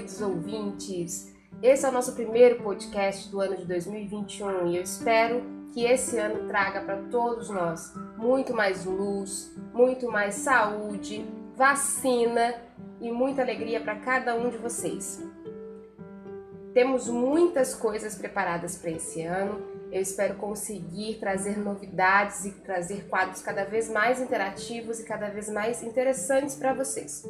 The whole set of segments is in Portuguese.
queridos ouvintes. Esse é o nosso primeiro podcast do ano de 2021 e eu espero que esse ano traga para todos nós muito mais luz, muito mais saúde, vacina e muita alegria para cada um de vocês. Temos muitas coisas preparadas para esse ano. Eu espero conseguir trazer novidades e trazer quadros cada vez mais interativos e cada vez mais interessantes para vocês.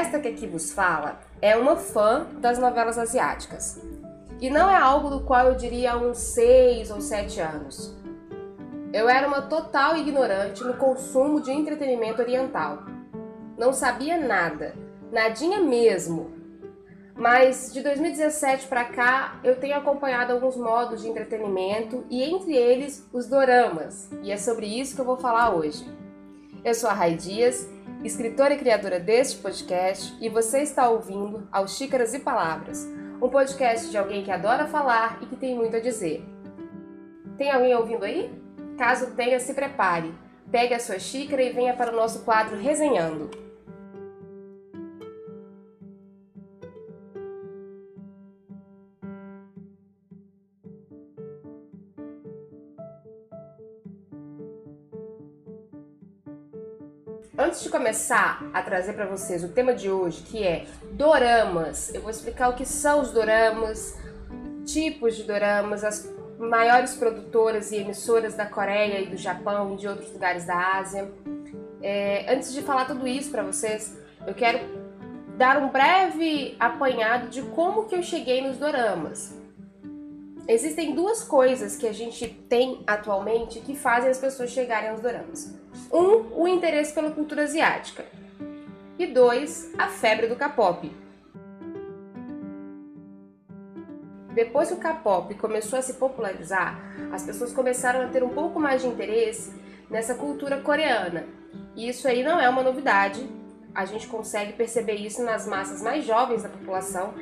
Esta que aqui vos fala é uma fã das novelas asiáticas. E não é algo do qual eu diria há uns 6 ou 7 anos. Eu era uma total ignorante no consumo de entretenimento oriental. Não sabia nada, nadinha mesmo. Mas de 2017 para cá eu tenho acompanhado alguns modos de entretenimento e entre eles os doramas, e é sobre isso que eu vou falar hoje. Eu sou a Rai Dias, escritora e criadora deste podcast, e você está ouvindo ao Xícaras e Palavras, um podcast de alguém que adora falar e que tem muito a dizer. Tem alguém ouvindo aí? Caso tenha, se prepare. Pegue a sua xícara e venha para o nosso quadro Resenhando. Antes de começar a trazer para vocês o tema de hoje, que é doramas, eu vou explicar o que são os doramas, tipos de doramas, as maiores produtoras e emissoras da Coreia e do Japão e de outros lugares da Ásia. É, antes de falar tudo isso para vocês, eu quero dar um breve apanhado de como que eu cheguei nos doramas. Existem duas coisas que a gente tem atualmente que fazem as pessoas chegarem aos doramas. Um, o interesse pela cultura asiática. E dois, a febre do K-pop. Depois que o K-pop começou a se popularizar, as pessoas começaram a ter um pouco mais de interesse nessa cultura coreana. E isso aí não é uma novidade, a gente consegue perceber isso nas massas mais jovens da população.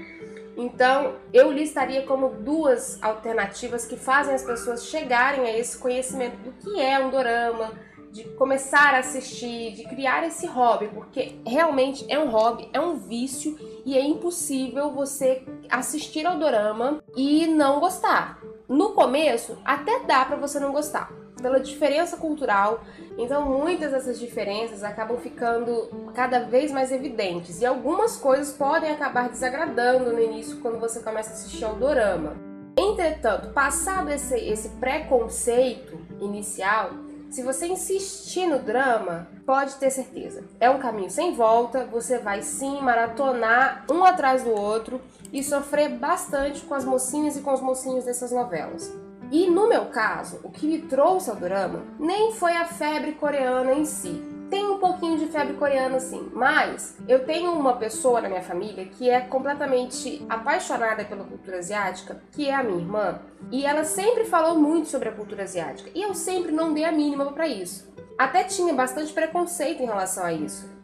Então, eu listaria como duas alternativas que fazem as pessoas chegarem a esse conhecimento do que é um dorama, de começar a assistir, de criar esse hobby, porque realmente é um hobby, é um vício e é impossível você assistir ao dorama e não gostar. No começo, até dá para você não gostar, pela diferença cultural. Então, muitas dessas diferenças acabam ficando cada vez mais evidentes e algumas coisas podem acabar desagradando no início quando você começa a assistir ao dorama. Entretanto, passado esse, esse preconceito inicial, se você insistir no drama, pode ter certeza. É um caminho sem volta, você vai sim maratonar um atrás do outro e sofrer bastante com as mocinhas e com os mocinhos dessas novelas. E no meu caso, o que me trouxe ao drama nem foi a febre coreana em si, tem um pouquinho de febre coreana sim, mas eu tenho uma pessoa na minha família que é completamente apaixonada pela cultura asiática, que é a minha irmã, e ela sempre falou muito sobre a cultura asiática, e eu sempre não dei a mínima para isso. Até tinha bastante preconceito em relação a isso.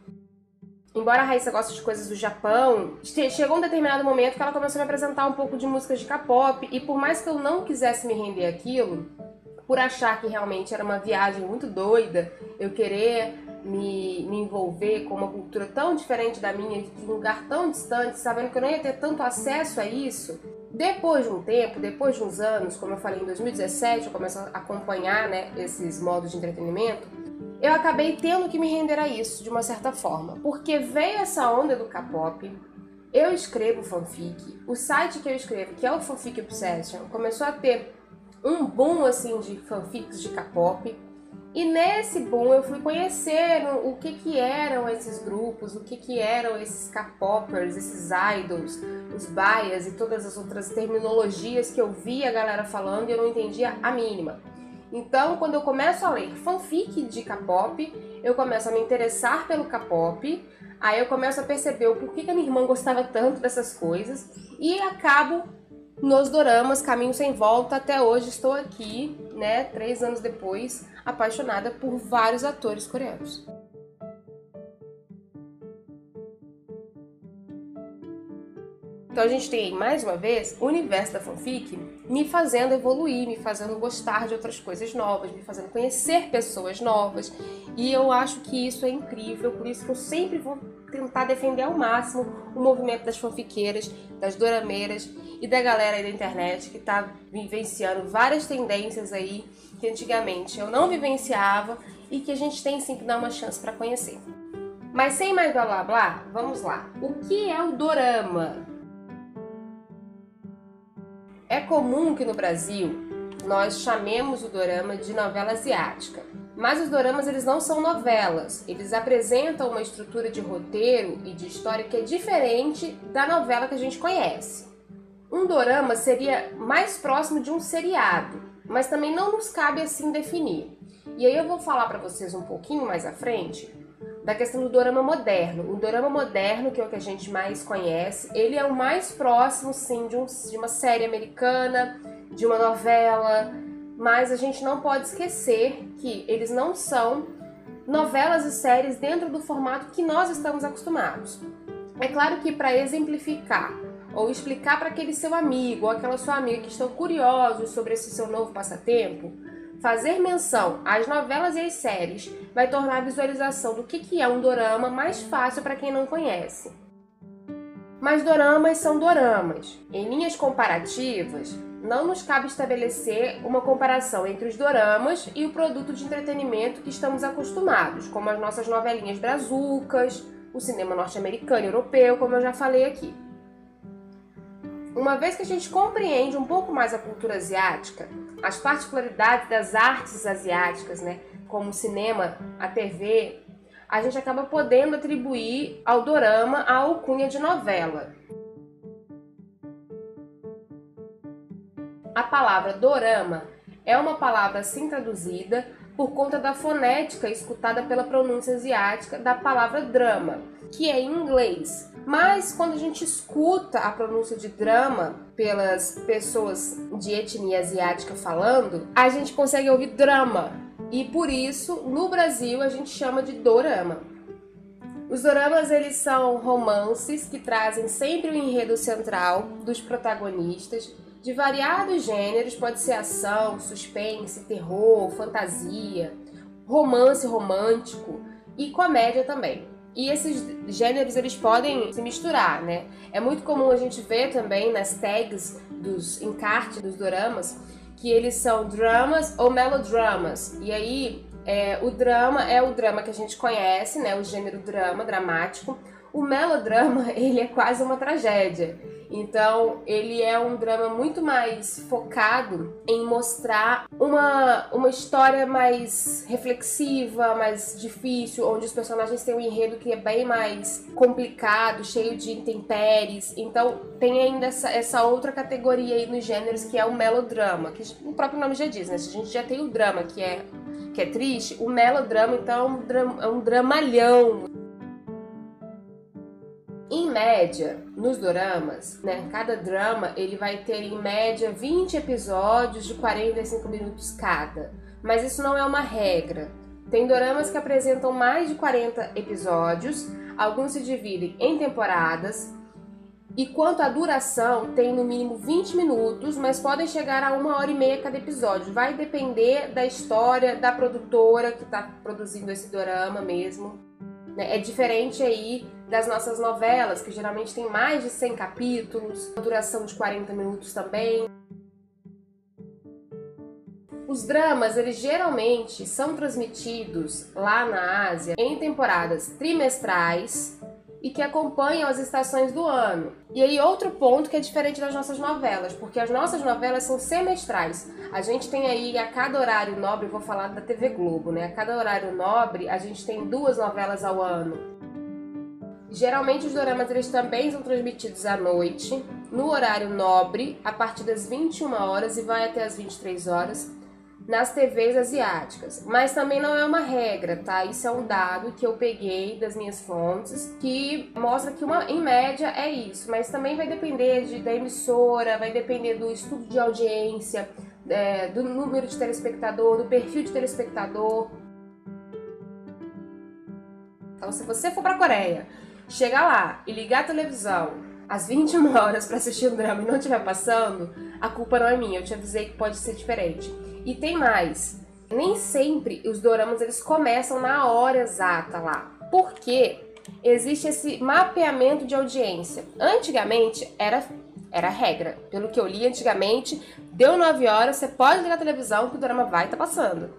Embora a Raíssa goste de coisas do Japão, chegou um determinado momento que ela começou a me apresentar um pouco de músicas de K-pop, e por mais que eu não quisesse me render aquilo, por achar que realmente era uma viagem muito doida, eu querer me, me envolver com uma cultura tão diferente da minha, de um lugar tão distante, sabendo que eu não ia ter tanto acesso a isso. Depois de um tempo, depois de uns anos, como eu falei em 2017, eu começo a acompanhar né, esses modos de entretenimento, eu acabei tendo que me render a isso de uma certa forma, porque veio essa onda do K-pop, eu escrevo fanfic, o site que eu escrevo, que é o Fanfic Obsession, começou a ter um boom assim de fanfics de K-pop. E nesse boom eu fui conhecer o que que eram esses grupos, o que que eram esses K-popers, esses idols, os bias e todas as outras terminologias que eu via a galera falando e eu não entendia a mínima. Então, quando eu começo a ler fanfic de K-pop, eu começo a me interessar pelo K-pop, aí eu começo a perceber o porquê que a minha irmã gostava tanto dessas coisas e acabo nos doramas Caminho Sem Volta. Até hoje estou aqui, né, três anos depois, apaixonada por vários atores coreanos. Então a gente tem mais uma vez o universo da fanfic me fazendo evoluir, me fazendo gostar de outras coisas novas, me fazendo conhecer pessoas novas. E eu acho que isso é incrível, por isso que eu sempre vou tentar defender ao máximo o movimento das fanfiqueiras, das dorameiras e da galera aí da internet que está vivenciando várias tendências aí que antigamente eu não vivenciava e que a gente tem sim que dar uma chance para conhecer. Mas sem mais blá blá blá, vamos lá. O que é o dorama? É comum que no Brasil nós chamemos o dorama de novela asiática. Mas os doramas eles não são novelas, eles apresentam uma estrutura de roteiro e de história que é diferente da novela que a gente conhece. Um dorama seria mais próximo de um seriado, mas também não nos cabe assim definir. E aí eu vou falar para vocês um pouquinho mais à frente da questão do dorama moderno. O dorama moderno, que é o que a gente mais conhece, ele é o mais próximo, sim, de, um, de uma série americana, de uma novela, mas a gente não pode esquecer que eles não são novelas e séries dentro do formato que nós estamos acostumados. É claro que para exemplificar ou explicar para aquele seu amigo ou aquela sua amiga que estão curiosos sobre esse seu novo passatempo, Fazer menção às novelas e às séries vai tornar a visualização do que é um dorama mais fácil para quem não conhece. Mas doramas são doramas. Em linhas comparativas, não nos cabe estabelecer uma comparação entre os doramas e o produto de entretenimento que estamos acostumados, como as nossas novelinhas brazucas, o cinema norte-americano e europeu, como eu já falei aqui. Uma vez que a gente compreende um pouco mais a cultura asiática, as particularidades das artes asiáticas, né, como o cinema, a TV, a gente acaba podendo atribuir ao dorama a alcunha de novela. A palavra dorama é uma palavra assim traduzida por conta da fonética escutada pela pronúncia asiática da palavra drama, que é em inglês. Mas quando a gente escuta a pronúncia de drama pelas pessoas de etnia asiática falando, a gente consegue ouvir drama. E por isso, no Brasil, a gente chama de dorama. Os doramas eles são romances que trazem sempre o enredo central dos protagonistas de variados gêneros, pode ser ação, suspense, terror, fantasia, romance romântico e comédia também. E esses gêneros eles podem se misturar, né? É muito comum a gente ver também nas tags dos encartes dos doramas que eles são dramas ou melodramas. E aí é, o drama é o drama que a gente conhece, né? O gênero drama, dramático. O melodrama, ele é quase uma tragédia. Então, ele é um drama muito mais focado em mostrar uma, uma história mais reflexiva, mais difícil, onde os personagens têm um enredo que é bem mais complicado, cheio de intempéries. Então, tem ainda essa, essa outra categoria aí nos gêneros que é o melodrama, que o próprio nome já diz, né? A gente já tem o drama, que é, que é triste, o melodrama, então, é um, é um dramalhão em média, nos doramas, né, cada drama ele vai ter em média 20 episódios de 45 minutos cada. Mas isso não é uma regra. Tem doramas que apresentam mais de 40 episódios, alguns se dividem em temporadas. E quanto à duração, tem no mínimo 20 minutos, mas podem chegar a uma hora e meia cada episódio. Vai depender da história, da produtora que está produzindo esse dorama mesmo. Né? É diferente aí das nossas novelas, que geralmente tem mais de 100 capítulos, duração de 40 minutos também. Os dramas, eles geralmente são transmitidos lá na Ásia em temporadas trimestrais e que acompanham as estações do ano. E aí outro ponto que é diferente das nossas novelas, porque as nossas novelas são semestrais. A gente tem aí a cada horário nobre, vou falar da TV Globo, né? A cada horário nobre, a gente tem duas novelas ao ano. Geralmente os doramas eles também são transmitidos à noite, no horário nobre, a partir das 21 horas e vai até as 23 horas, nas TVs asiáticas. Mas também não é uma regra, tá? Isso é um dado que eu peguei das minhas fontes que mostra que uma, em média é isso, mas também vai depender de, da emissora, vai depender do estudo de audiência, é, do número de telespectador, do perfil de telespectador. Então, se você for para a Coreia chegar lá e ligar a televisão às 21 horas para assistir um drama e não estiver passando, a culpa não é minha, eu te avisei que pode ser diferente. E tem mais, nem sempre os doramas eles começam na hora exata lá. Porque existe esse mapeamento de audiência. Antigamente era era regra. Pelo que eu li antigamente, deu 9 horas, você pode ligar a televisão que o drama vai estar tá passando.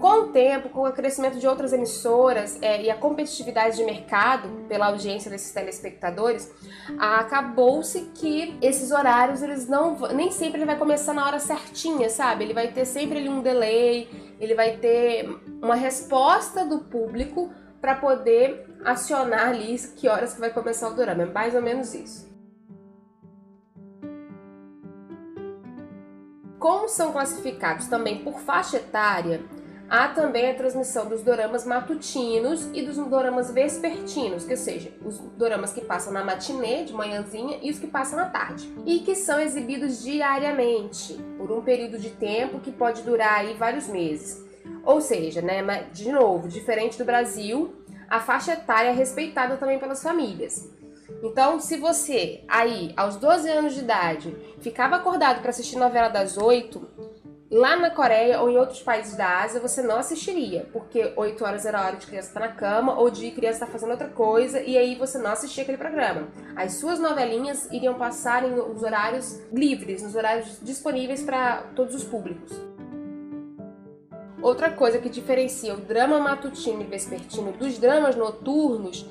Com o tempo, com o crescimento de outras emissoras é, e a competitividade de mercado pela audiência desses telespectadores, acabou-se que esses horários eles não nem sempre ele vai começar na hora certinha, sabe? Ele vai ter sempre ali um delay, ele vai ter uma resposta do público para poder acionar ali que horas que vai começar o drama. É mais ou menos isso. Como são classificados também por faixa etária, Há também a transmissão dos doramas matutinos e dos doramas vespertinos, que seja, os doramas que passam na matinê, de manhãzinha, e os que passam à tarde. E que são exibidos diariamente, por um período de tempo que pode durar aí vários meses. Ou seja, né, de novo, diferente do Brasil, a faixa etária é respeitada também pelas famílias. Então, se você aí, aos 12 anos de idade, ficava acordado para assistir novela das 8, Lá na Coreia ou em outros países da Ásia você não assistiria, porque 8 horas era a hora de criança estar tá na cama ou de criança estar tá fazendo outra coisa e aí você não assistia aquele programa. As suas novelinhas iriam passar em os horários livres, nos horários disponíveis para todos os públicos. Outra coisa que diferencia o drama matutino e vespertino dos dramas noturnos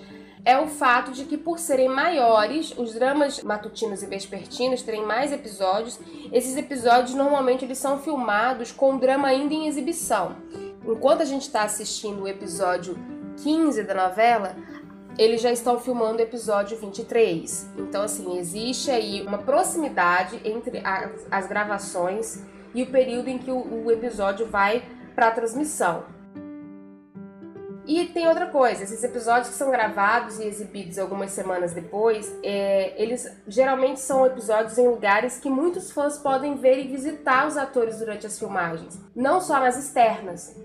é o fato de que, por serem maiores, os dramas matutinos e vespertinos terem mais episódios. Esses episódios normalmente eles são filmados com o drama ainda em exibição. Enquanto a gente está assistindo o episódio 15 da novela, eles já estão filmando o episódio 23. Então, assim, existe aí uma proximidade entre as, as gravações e o período em que o, o episódio vai para a transmissão. E tem outra coisa, esses episódios que são gravados e exibidos algumas semanas depois, é, eles geralmente são episódios em lugares que muitos fãs podem ver e visitar os atores durante as filmagens, não só nas externas.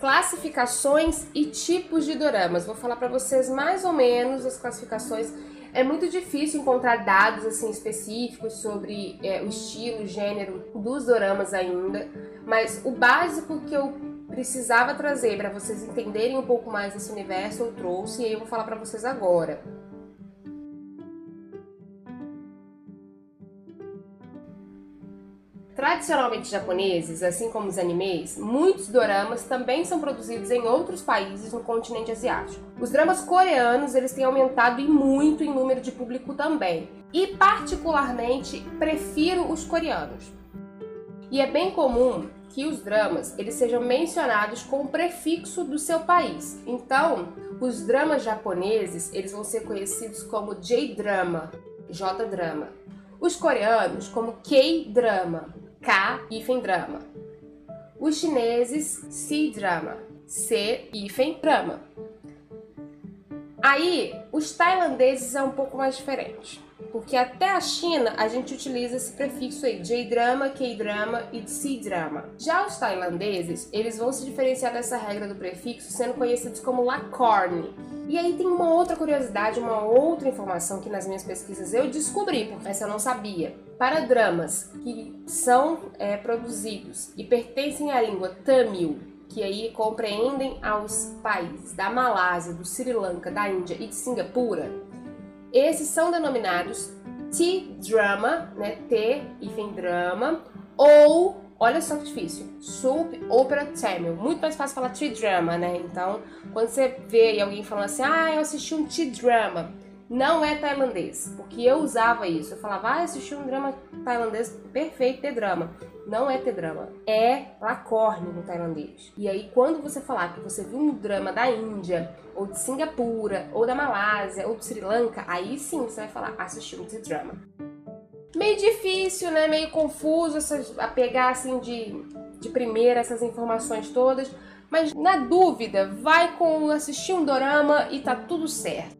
Classificações e tipos de doramas. Vou falar para vocês mais ou menos as classificações é muito difícil encontrar dados assim específicos sobre é, o estilo, o gênero dos doramas ainda, mas o básico que eu precisava trazer para vocês entenderem um pouco mais desse universo eu trouxe e eu vou falar para vocês agora. Tradicionalmente japoneses, assim como os animes, muitos doramas também são produzidos em outros países no continente asiático. Os dramas coreanos eles têm aumentado e muito em número de público também, e particularmente prefiro os coreanos. E é bem comum que os dramas eles sejam mencionados com o prefixo do seu país. Então, os dramas japoneses eles vão ser conhecidos como J-drama, J-drama. Os coreanos como K-drama K-drama. Os chineses C-drama, C-drama. Aí, os tailandeses é um pouco mais diferente, porque até a China a gente utiliza esse prefixo aí, J-drama, K-drama e C-drama. Já os tailandeses, eles vão se diferenciar dessa regra do prefixo sendo conhecidos como Lacorne, e aí tem uma outra curiosidade, uma outra informação que nas minhas pesquisas eu descobri, porque essa eu não sabia. Para dramas que são é, produzidos e pertencem à língua Tamil, que aí compreendem aos países da Malásia, do Sri Lanka, da Índia e de Singapura, esses são denominados T-drama, né? T, hífen drama, ou Olha só que difícil. Soap Opera Tamil. Muito mais fácil falar T-drama, né? Então, quando você vê alguém falando assim, ah, eu assisti um T-drama, não é tailandês. Porque eu usava isso. Eu falava, ah, assisti um drama tailandês perfeito, T-drama. Não é T-drama. É lacorne no tailandês. E aí, quando você falar que você viu um drama da Índia, ou de Singapura, ou da Malásia, ou de Sri Lanka, aí sim você vai falar, assisti um T-drama meio difícil, né? Meio confuso essas, a pegar assim de, de primeira essas informações todas. Mas na dúvida, vai com assistir um dorama e tá tudo certo.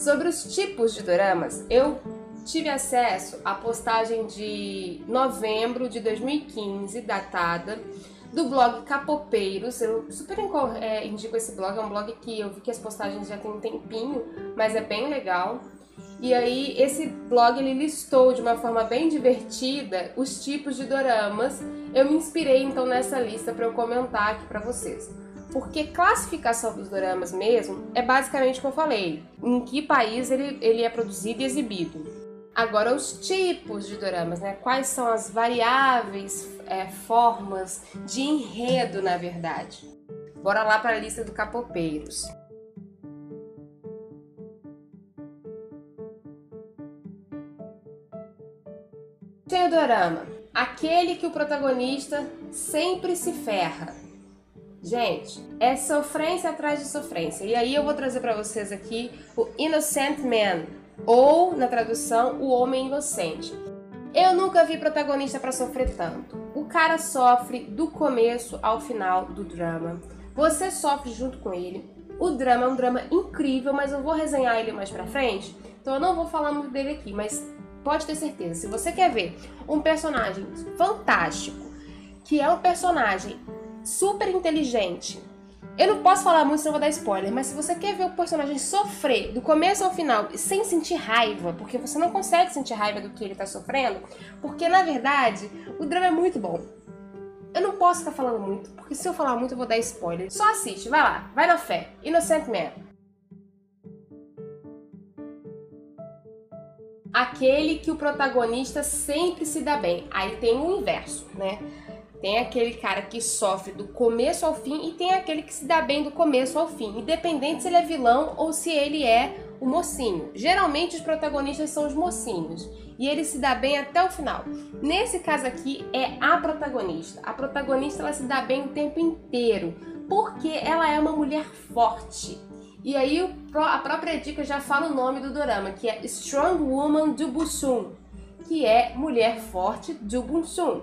Sobre os tipos de doramas, eu tive acesso à postagem de novembro de 2015, datada, do blog Capopeiros. Eu super é, indico esse blog, é um blog que eu vi que as postagens já tem um tempinho, mas é bem legal. E aí esse blog ele listou de uma forma bem divertida os tipos de doramas. Eu me inspirei então nessa lista para eu comentar aqui para vocês. Porque classificação dos doramas mesmo é basicamente o que eu falei, em que país ele, ele é produzido e exibido. Agora os tipos de doramas, né? Quais são as variáveis é, formas de enredo, na verdade? Bora lá para a lista do Capopeiros. Tem o dorama, aquele que o protagonista sempre se ferra. Gente, é sofrência atrás de sofrência. E aí eu vou trazer para vocês aqui o Innocent Man, ou na tradução, o homem inocente. Eu nunca vi protagonista para sofrer tanto. O cara sofre do começo ao final do drama. Você sofre junto com ele. O drama é um drama incrível, mas eu vou resenhar ele mais pra frente. Então eu não vou falar muito dele aqui, mas Pode ter certeza. Se você quer ver um personagem fantástico, que é um personagem super inteligente, eu não posso falar muito, senão vou dar spoiler, mas se você quer ver o personagem sofrer do começo ao final sem sentir raiva, porque você não consegue sentir raiva do que ele tá sofrendo, porque na verdade o drama é muito bom. Eu não posso ficar falando muito, porque se eu falar muito eu vou dar spoiler. Só assiste, vai lá, vai na fé. Innocent Man. aquele que o protagonista sempre se dá bem. Aí tem o inverso, né? Tem aquele cara que sofre do começo ao fim e tem aquele que se dá bem do começo ao fim, independente se ele é vilão ou se ele é o mocinho. Geralmente os protagonistas são os mocinhos e ele se dá bem até o final. Nesse caso aqui é a protagonista. A protagonista ela se dá bem o tempo inteiro porque ela é uma mulher forte e aí a própria dica já fala o nome do dorama, que é Strong Woman do Busun, que é mulher forte do Busun.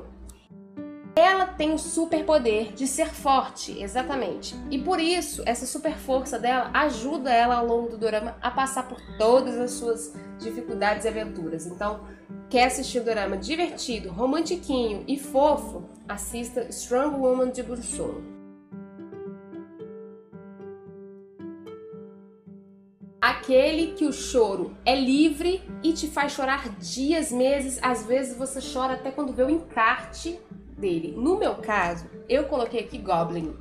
Ela tem o superpoder de ser forte, exatamente. E por isso, essa super força dela ajuda ela ao longo do dorama a passar por todas as suas dificuldades e aventuras. Então, quer assistir o dorama divertido, romantiquinho e fofo? Assista Strong Woman de Busun. aquele que o choro é livre e te faz chorar dias, meses, às vezes você chora até quando vê o encarte dele. No meu caso, eu coloquei aqui Goblin.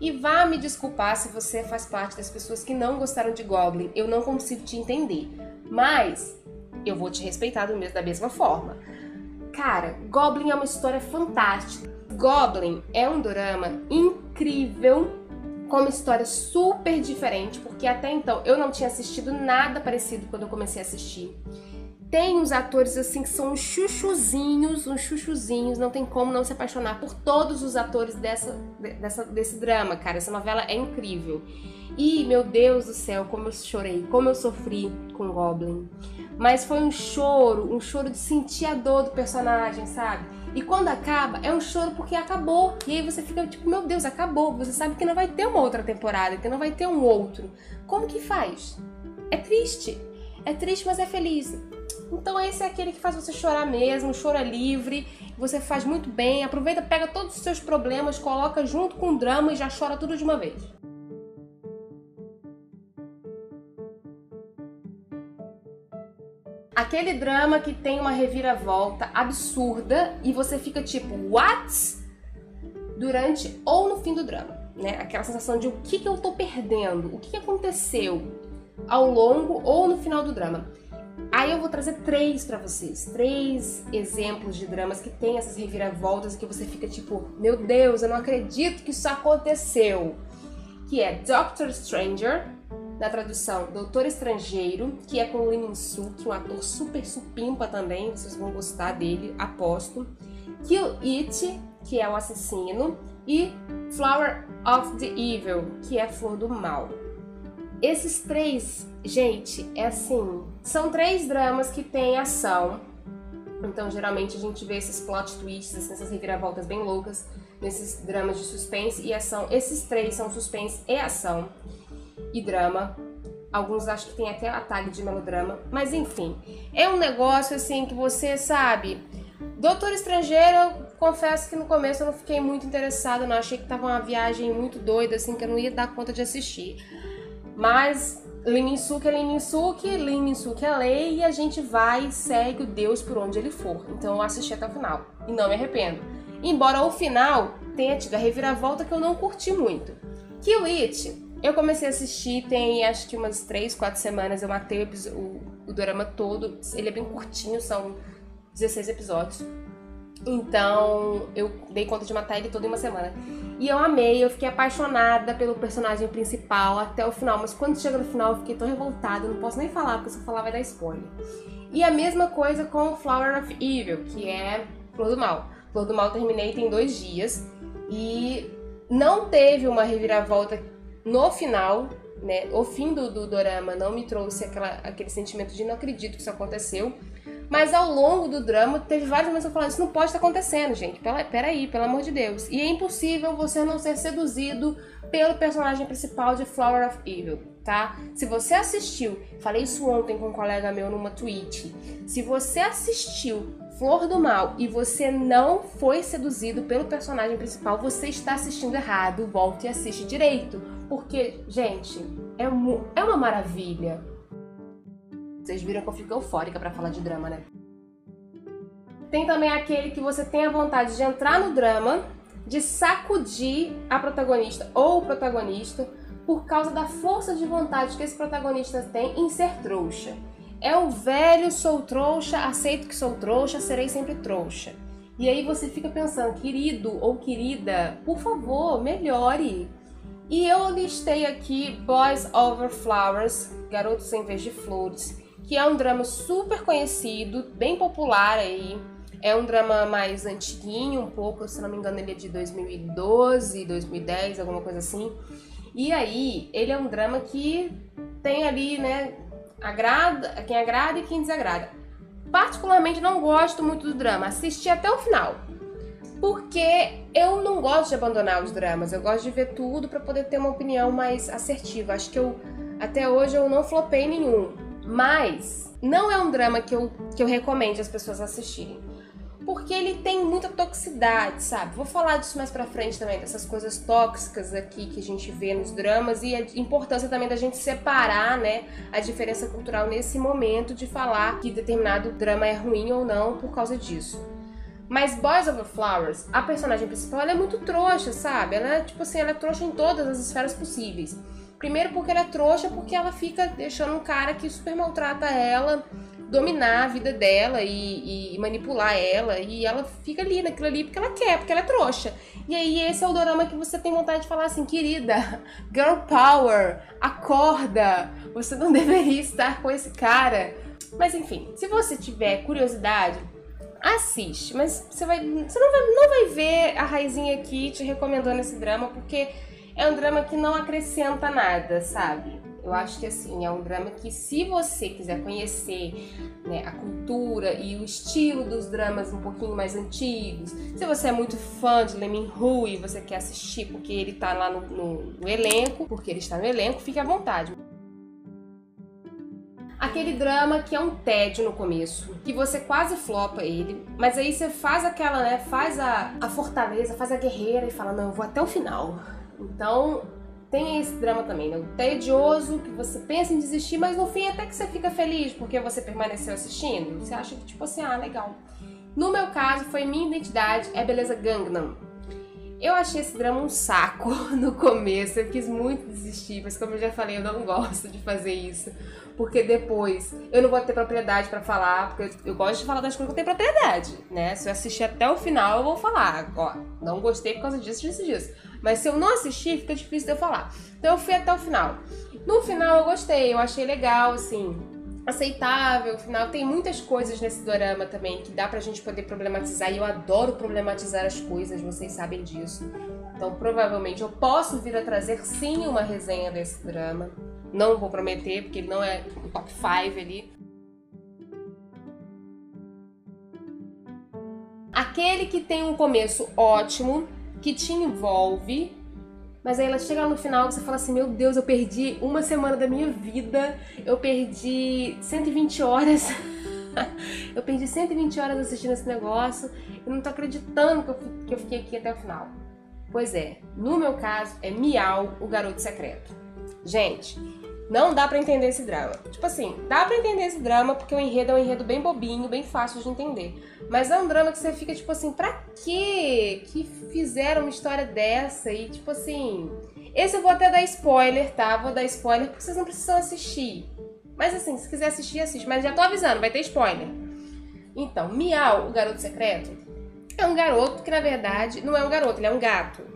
E vá me desculpar se você faz parte das pessoas que não gostaram de Goblin, eu não consigo te entender. Mas eu vou te respeitar do mesmo, da mesma forma. Cara, Goblin é uma história fantástica. Goblin é um drama incrível com uma história super diferente, porque até então eu não tinha assistido nada parecido quando eu comecei a assistir. Tem uns atores assim que são uns chuchuzinhos, uns chuchuzinhos, não tem como não se apaixonar por todos os atores dessa, dessa, desse drama, cara. Essa novela é incrível. E, meu Deus do céu, como eu chorei, como eu sofri com Goblin. Mas foi um choro, um choro de sentir a dor do personagem, sabe? E quando acaba, é um choro porque acabou. E aí você fica tipo, meu Deus, acabou. Você sabe que não vai ter uma outra temporada, que não vai ter um outro. Como que faz? É triste. É triste, mas é feliz. Então esse é aquele que faz você chorar mesmo, chora livre, você faz muito bem, aproveita, pega todos os seus problemas, coloca junto com o drama e já chora tudo de uma vez. Aquele drama que tem uma reviravolta absurda e você fica tipo, what? Durante ou no fim do drama, né? Aquela sensação de o que, que eu tô perdendo, o que, que aconteceu ao longo ou no final do drama. Aí eu vou trazer três para vocês, três exemplos de dramas que tem essas reviravoltas que você fica tipo, meu Deus, eu não acredito que isso aconteceu. Que é Doctor Stranger, na tradução Doutor Estrangeiro, que é com Lee Min-soo, um ator super supimpa também, vocês vão gostar dele, aposto. Kill It, que é o assassino, e Flower of the Evil, que é a flor do mal. Esses três, gente, é assim, são três dramas que têm ação. Então, geralmente a gente vê esses plot twists, essas reviravoltas bem loucas nesses dramas de suspense e ação. Esses três são suspense e ação e drama. Alguns acho que tem até a tag de melodrama, mas enfim, é um negócio assim que você sabe. Doutor Estrangeiro, confesso que no começo eu não fiquei muito interessada, não achei que tava uma viagem muito doida, assim, que eu não ia dar conta de assistir. Mas Liminsuke é Liminsuke, Liminsuke é lei e a gente vai e segue o Deus por onde ele for. Então eu assisti até o final e não me arrependo. Embora o final tenha tido a reviravolta que eu não curti muito. Kill It, eu comecei a assistir tem acho que umas 3, 4 semanas, eu matei o, o, o drama todo. Ele é bem curtinho, são 16 episódios. Então eu dei conta de matar ele todo em uma semana. E eu amei, eu fiquei apaixonada pelo personagem principal até o final. Mas quando chega no final eu fiquei tão revoltada, não posso nem falar, porque se eu falar vai dar spoiler. E a mesma coisa com Flower of Evil, que é Flor do Mal. Flor do Mal terminei tem dois dias. E não teve uma reviravolta no final, né? O fim do, do dorama não me trouxe aquela, aquele sentimento de não acredito que isso aconteceu. Mas ao longo do drama, teve vários momentos falando: Isso não pode estar acontecendo, gente. Pera, peraí, pelo amor de Deus. E é impossível você não ser seduzido pelo personagem principal de Flower of Evil, tá? Se você assistiu, falei isso ontem com um colega meu numa tweet. Se você assistiu Flor do Mal e você não foi seduzido pelo personagem principal, você está assistindo errado. Volte e assiste direito. Porque, gente, é, é uma maravilha. Vocês viram que eu fico eufórica para falar de drama, né? Tem também aquele que você tem a vontade de entrar no drama, de sacudir a protagonista ou o protagonista por causa da força de vontade que esse protagonista tem em ser trouxa. É o velho sou trouxa, aceito que sou trouxa, serei sempre trouxa. E aí você fica pensando, querido ou querida, por favor, melhore. E eu listei aqui Boys Over Flowers, Garotos em Vez de Flores, que é um drama super conhecido, bem popular aí. É um drama mais antiguinho, um pouco, se não me engano, ele é de 2012, 2010, alguma coisa assim. E aí, ele é um drama que tem ali, né, agrada, quem agrada e quem desagrada. Particularmente não gosto muito do drama, assisti até o final. Porque eu não gosto de abandonar os dramas, eu gosto de ver tudo para poder ter uma opinião mais assertiva. Acho que eu até hoje eu não flopei nenhum, mas não é um drama que eu, que eu recomendo as pessoas assistirem porque ele tem muita toxicidade, sabe? Vou falar disso mais pra frente também, dessas coisas tóxicas aqui que a gente vê nos dramas e a importância também da gente separar, né, a diferença cultural nesse momento de falar que determinado drama é ruim ou não por causa disso. Mas Boys Over Flowers, a personagem principal, ela é muito trouxa, sabe? Ela é, tipo assim, ela é trouxa em todas as esferas possíveis. Primeiro porque ela é trouxa, porque ela fica deixando um cara que super maltrata ela dominar a vida dela e, e, manipular ela. E ela fica ali naquilo ali porque ela quer, porque ela é trouxa. E aí esse é o dorama que você tem vontade de falar assim, querida, girl power, acorda, você não deveria estar com esse cara. Mas enfim, se você tiver curiosidade, assiste. Mas você, vai, você não, vai, não vai ver a Raizinha aqui te recomendando esse drama, porque é um drama que não acrescenta nada, sabe? Eu acho que assim, é um drama que se você quiser conhecer né, a cultura e o estilo dos dramas um pouquinho mais antigos, se você é muito fã de Lee Hu e você quer assistir porque ele tá lá no, no, no elenco, porque ele está no elenco, fique à vontade aquele drama que é um tédio no começo, que você quase flopa ele, mas aí você faz aquela, né, faz a, a fortaleza, faz a guerreira e fala, não, eu vou até o final. Então, tem esse drama também, né? O tedioso, que você pensa em desistir, mas no fim até que você fica feliz porque você permaneceu assistindo. Você acha que, tipo assim, ah, legal. No meu caso, foi Minha Identidade é Beleza Gangnam. Eu achei esse drama um saco no começo, eu quis muito desistir, mas como eu já falei, eu não gosto de fazer isso. Porque depois eu não vou ter propriedade para falar, porque eu gosto de falar das coisas que eu tenho propriedade, né? Se eu assistir até o final, eu vou falar, ó, não gostei por causa disso, disso, disso. Mas se eu não assistir, fica difícil de eu falar. Então eu fui até o final. No final eu gostei, eu achei legal, assim, aceitável. Final tem muitas coisas nesse dorama também que dá pra gente poder problematizar e eu adoro problematizar as coisas, vocês sabem disso. Então provavelmente eu posso vir a trazer sim uma resenha desse drama. Não vou prometer, porque ele não é um top 5 ali. Aquele que tem um começo ótimo, que te envolve, mas aí ela chega no final você fala assim: Meu Deus, eu perdi uma semana da minha vida, eu perdi 120 horas eu perdi 120 horas assistindo esse negócio e não tô acreditando que eu, que eu fiquei aqui até o final. Pois é, no meu caso é Miau, o garoto secreto. Gente, não dá para entender esse drama. Tipo assim, dá para entender esse drama porque o enredo é um enredo bem bobinho, bem fácil de entender. Mas é um drama que você fica tipo assim, pra quê que fizeram uma história dessa? E tipo assim, esse eu vou até dar spoiler, tá? Vou dar spoiler porque vocês não precisam assistir. Mas assim, se quiser assistir, assiste. Mas já tô avisando, vai ter spoiler. Então, Miau, o garoto secreto, é um garoto que na verdade não é um garoto, ele é um gato.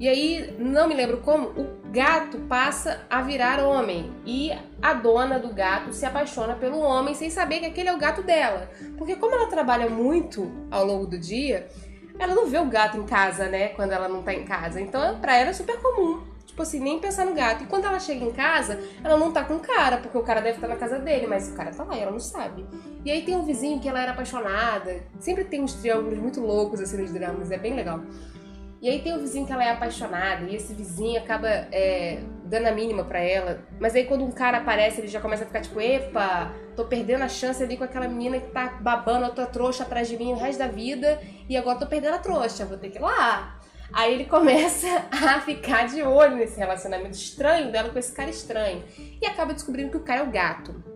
E aí, não me lembro como, o gato passa a virar homem e a dona do gato se apaixona pelo homem sem saber que aquele é o gato dela. Porque como ela trabalha muito ao longo do dia, ela não vê o gato em casa, né, quando ela não tá em casa. Então, para ela é super comum. Tipo assim, nem pensar no gato. E quando ela chega em casa, ela não tá com o cara, porque o cara deve estar na casa dele, mas o cara tá lá e ela não sabe. E aí tem um vizinho que ela era apaixonada. Sempre tem uns triângulos muito loucos assim nos dramas, é bem legal. E aí tem o vizinho que ela é apaixonada, e esse vizinho acaba é, dando a mínima para ela. Mas aí quando um cara aparece, ele já começa a ficar tipo, epa, tô perdendo a chance ali com aquela menina que tá babando a tua trouxa atrás de mim o resto da vida, e agora tô perdendo a trouxa, vou ter que ir lá. Aí ele começa a ficar de olho nesse relacionamento estranho dela com esse cara estranho. E acaba descobrindo que o cara é o gato.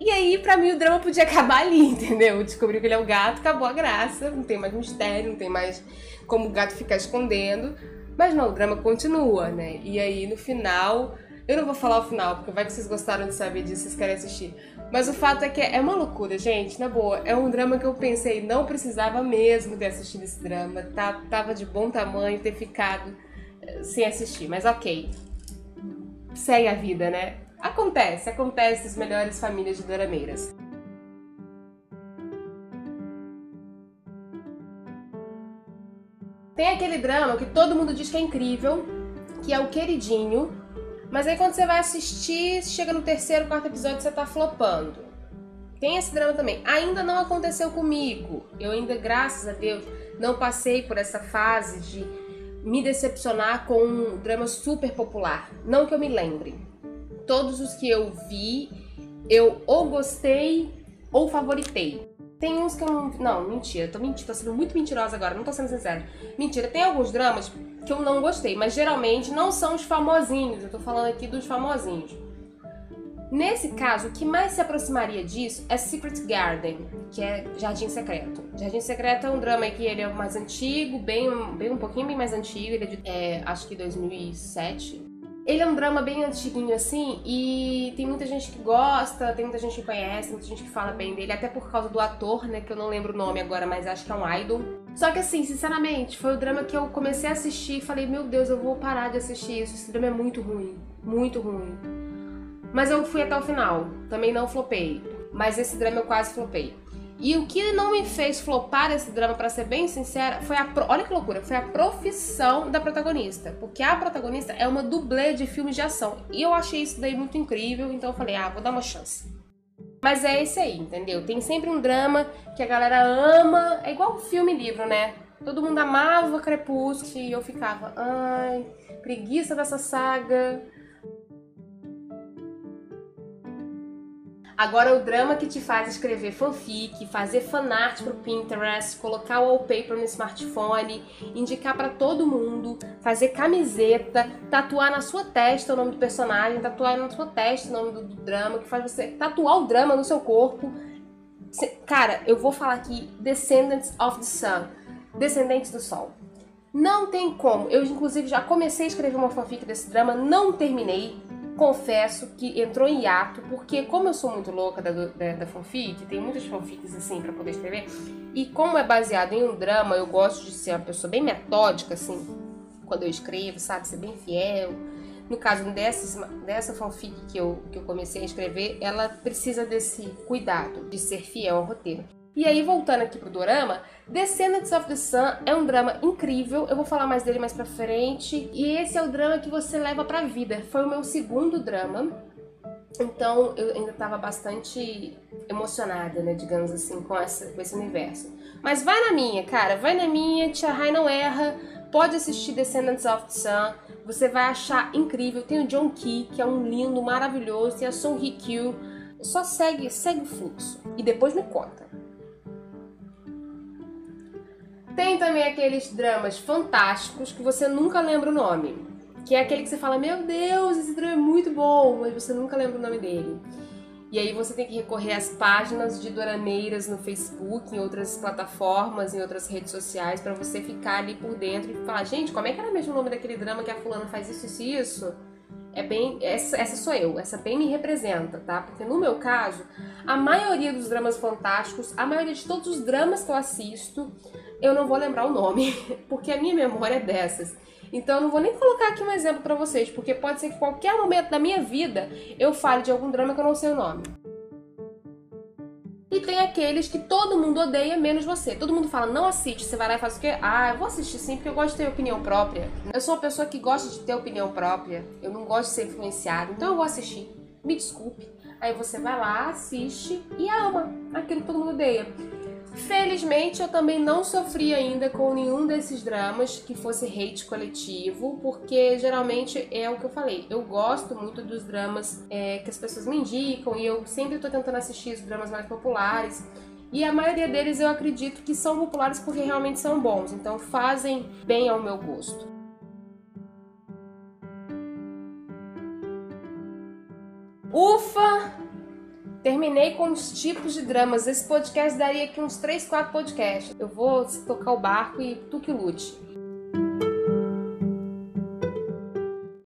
E aí, pra mim, o drama podia acabar ali, entendeu? Descobriu que ele é o gato, acabou a graça, não tem mais mistério, não tem mais como o gato ficar escondendo. Mas não, o drama continua, né? E aí, no final, eu não vou falar o final, porque vai que vocês gostaram de saber disso, vocês querem assistir. Mas o fato é que é uma loucura, gente, na boa. É um drama que eu pensei, não precisava mesmo ter assistido esse drama. Tá, tava de bom tamanho ter ficado eh, sem assistir, mas ok. Segue a vida, né? Acontece, acontece nas melhores famílias de dorameiras. Tem aquele drama que todo mundo diz que é incrível, que é o queridinho, mas aí quando você vai assistir, chega no terceiro, quarto episódio, você tá flopando. Tem esse drama também. Ainda não aconteceu comigo. Eu ainda, graças a Deus, não passei por essa fase de me decepcionar com um drama super popular. Não que eu me lembre todos os que eu vi, eu ou gostei ou favoritei. Tem uns que eu não. Não, mentira, tô mentindo, tô sendo muito mentirosa agora, não tô sendo sincera. Mentira, tem alguns dramas que eu não gostei, mas geralmente não são os famosinhos, eu tô falando aqui dos famosinhos. Nesse caso, o que mais se aproximaria disso é Secret Garden, que é Jardim Secreto. Jardim Secreto é um drama que ele é mais antigo, bem, bem um pouquinho bem mais antigo, ele é de, é, acho que 2007, ele é um drama bem antiguinho assim e tem muita gente que gosta, tem muita gente que conhece, muita gente que fala bem dele, até por causa do ator, né, que eu não lembro o nome agora, mas acho que é um idol. Só que assim, sinceramente, foi o drama que eu comecei a assistir e falei, meu Deus, eu vou parar de assistir isso, esse drama é muito ruim, muito ruim. Mas eu fui até o final, também não flopei, mas esse drama eu quase flopei. E o que não me fez flopar esse drama, para ser bem sincera, foi a. Pro... Olha que loucura, foi a profissão da protagonista. Porque a protagonista é uma dublê de filmes de ação. E eu achei isso daí muito incrível, então eu falei, ah, vou dar uma chance. Mas é esse aí, entendeu? Tem sempre um drama que a galera ama. É igual filme e livro, né? Todo mundo amava Crepúsculo e eu ficava, ai, preguiça dessa saga. Agora, o drama que te faz escrever fanfic, fazer fanart pro Pinterest, colocar wallpaper no smartphone, indicar para todo mundo, fazer camiseta, tatuar na sua testa o nome do personagem, tatuar na sua testa o nome do, do drama, que faz você tatuar o drama no seu corpo. Cara, eu vou falar aqui Descendants of the Sun, Descendentes do Sol. Não tem como. Eu, inclusive, já comecei a escrever uma fanfic desse drama, não terminei confesso que entrou em hiato, porque como eu sou muito louca da, da, da fanfic, tem muitas fanfics assim para poder escrever, e como é baseado em um drama, eu gosto de ser uma pessoa bem metódica, assim, quando eu escrevo, sabe, ser bem fiel. No caso dessas, dessa fanfic que eu, que eu comecei a escrever, ela precisa desse cuidado de ser fiel ao roteiro. E aí, voltando aqui pro dorama, Descendants of the Sun é um drama incrível, eu vou falar mais dele mais pra frente. E esse é o drama que você leva pra vida. Foi o meu segundo drama, então eu ainda tava bastante emocionada, né, digamos assim, com, essa, com esse universo. Mas vai na minha, cara, vai na minha, Tia Rai não erra. Pode assistir Descendants of the Sun, você vai achar incrível. Tem o John Key, que é um lindo, maravilhoso, tem a Song Hye Kyo, Só segue, segue o fluxo e depois me conta. Tem também aqueles dramas fantásticos que você nunca lembra o nome. Que é aquele que você fala, meu Deus, esse drama é muito bom, mas você nunca lembra o nome dele. E aí você tem que recorrer às páginas de dorameiras no Facebook, em outras plataformas, em outras redes sociais, para você ficar ali por dentro e falar, gente, como é que era mesmo o nome daquele drama que a fulana faz isso, isso e isso? É bem, essa, essa sou eu, essa bem me representa, tá? Porque no meu caso, a maioria dos dramas fantásticos, a maioria de todos os dramas que eu assisto, eu não vou lembrar o nome, porque a minha memória é dessas. Então eu não vou nem colocar aqui um exemplo para vocês, porque pode ser que qualquer momento da minha vida eu fale de algum drama que eu não sei o nome. E tem aqueles que todo mundo odeia, menos você. Todo mundo fala, não assiste, você vai lá e faz o quê? Ah, eu vou assistir sim, porque eu gosto de ter opinião própria. Eu sou uma pessoa que gosta de ter opinião própria. Eu não gosto de ser influenciado, então eu vou assistir. Me desculpe. Aí você vai lá, assiste e ama aquilo que todo mundo odeia. Felizmente, eu também não sofri ainda com nenhum desses dramas que fosse hate coletivo, porque geralmente é o que eu falei. Eu gosto muito dos dramas é, que as pessoas me indicam e eu sempre estou tentando assistir os dramas mais populares. E a maioria deles eu acredito que são populares porque realmente são bons, então fazem bem ao meu gosto. Ufa! Terminei com os tipos de dramas. Esse podcast daria aqui uns 3, 4 podcasts. Eu vou tocar o barco e tu que lute.